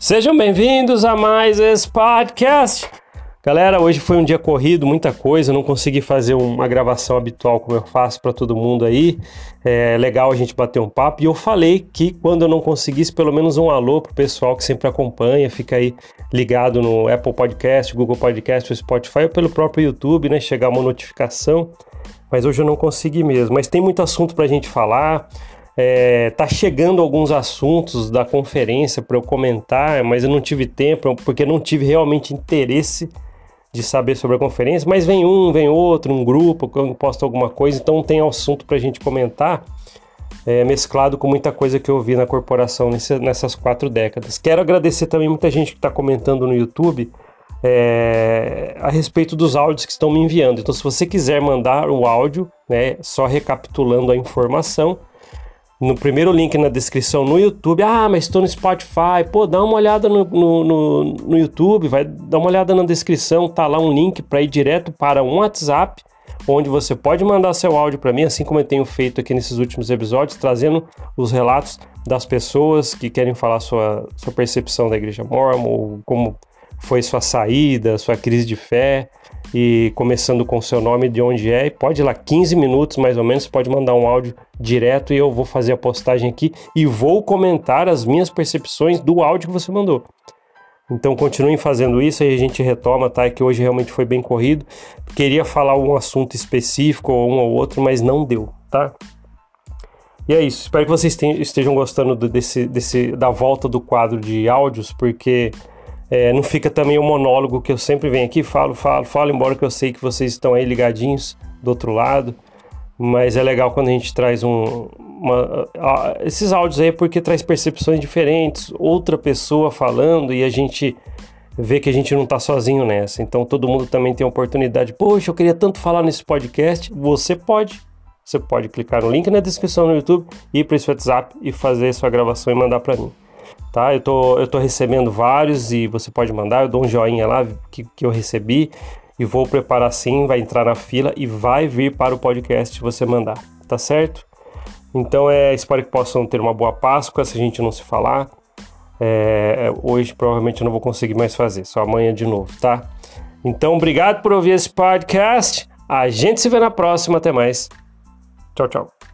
Sejam bem-vindos a mais esse podcast. Galera, hoje foi um dia corrido, muita coisa, não consegui fazer uma gravação habitual como eu faço para todo mundo aí. É legal a gente bater um papo. E eu falei que quando eu não conseguisse, pelo menos um alô pro pessoal que sempre acompanha, fica aí ligado no Apple Podcast, Google Podcast, Spotify ou pelo próprio YouTube, né? Chegar uma notificação. Mas hoje eu não consegui mesmo. Mas tem muito assunto para a gente falar. É, tá chegando alguns assuntos da conferência para eu comentar, mas eu não tive tempo, porque não tive realmente interesse de saber sobre a conferência. Mas vem um, vem outro, um grupo que eu posto alguma coisa, então tem assunto para a gente comentar, é, mesclado com muita coisa que eu vi na corporação nesse, nessas quatro décadas. Quero agradecer também muita gente que está comentando no YouTube. É, a respeito dos áudios que estão me enviando. Então, se você quiser mandar o áudio, né, só recapitulando a informação, no primeiro link na descrição no YouTube. Ah, mas estou no Spotify. Pô, dá uma olhada no, no, no, no YouTube, vai dar uma olhada na descrição. Tá lá um link para ir direto para um WhatsApp, onde você pode mandar seu áudio para mim, assim como eu tenho feito aqui nesses últimos episódios, trazendo os relatos das pessoas que querem falar sua, sua percepção da Igreja Mormon, como foi sua saída, sua crise de fé e começando com seu nome, de onde é, pode ir lá 15 minutos mais ou menos, pode mandar um áudio direto e eu vou fazer a postagem aqui e vou comentar as minhas percepções do áudio que você mandou. Então continuem fazendo isso e a gente retoma, tá? É que hoje realmente foi bem corrido. Queria falar um assunto específico ou um ou outro, mas não deu, tá? E é isso. Espero que vocês estejam gostando desse, desse, da volta do quadro de áudios, porque é, não fica também o monólogo que eu sempre venho aqui, falo, falo, falo, embora que eu sei que vocês estão aí ligadinhos do outro lado. Mas é legal quando a gente traz um, uma, esses áudios aí porque traz percepções diferentes, outra pessoa falando e a gente vê que a gente não está sozinho nessa. Então todo mundo também tem a oportunidade. Poxa, eu queria tanto falar nesse podcast. Você pode. Você pode clicar no link na descrição no YouTube, ir para esse WhatsApp e fazer sua gravação e mandar para mim tá? Eu tô, eu tô recebendo vários e você pode mandar, eu dou um joinha lá que, que eu recebi e vou preparar sim, vai entrar na fila e vai vir para o podcast você mandar, tá certo? Então é, espero que possam ter uma boa Páscoa se a gente não se falar. É, é, hoje provavelmente eu não vou conseguir mais fazer, só amanhã de novo, tá? Então obrigado por ouvir esse podcast. A gente se vê na próxima, até mais. Tchau, tchau.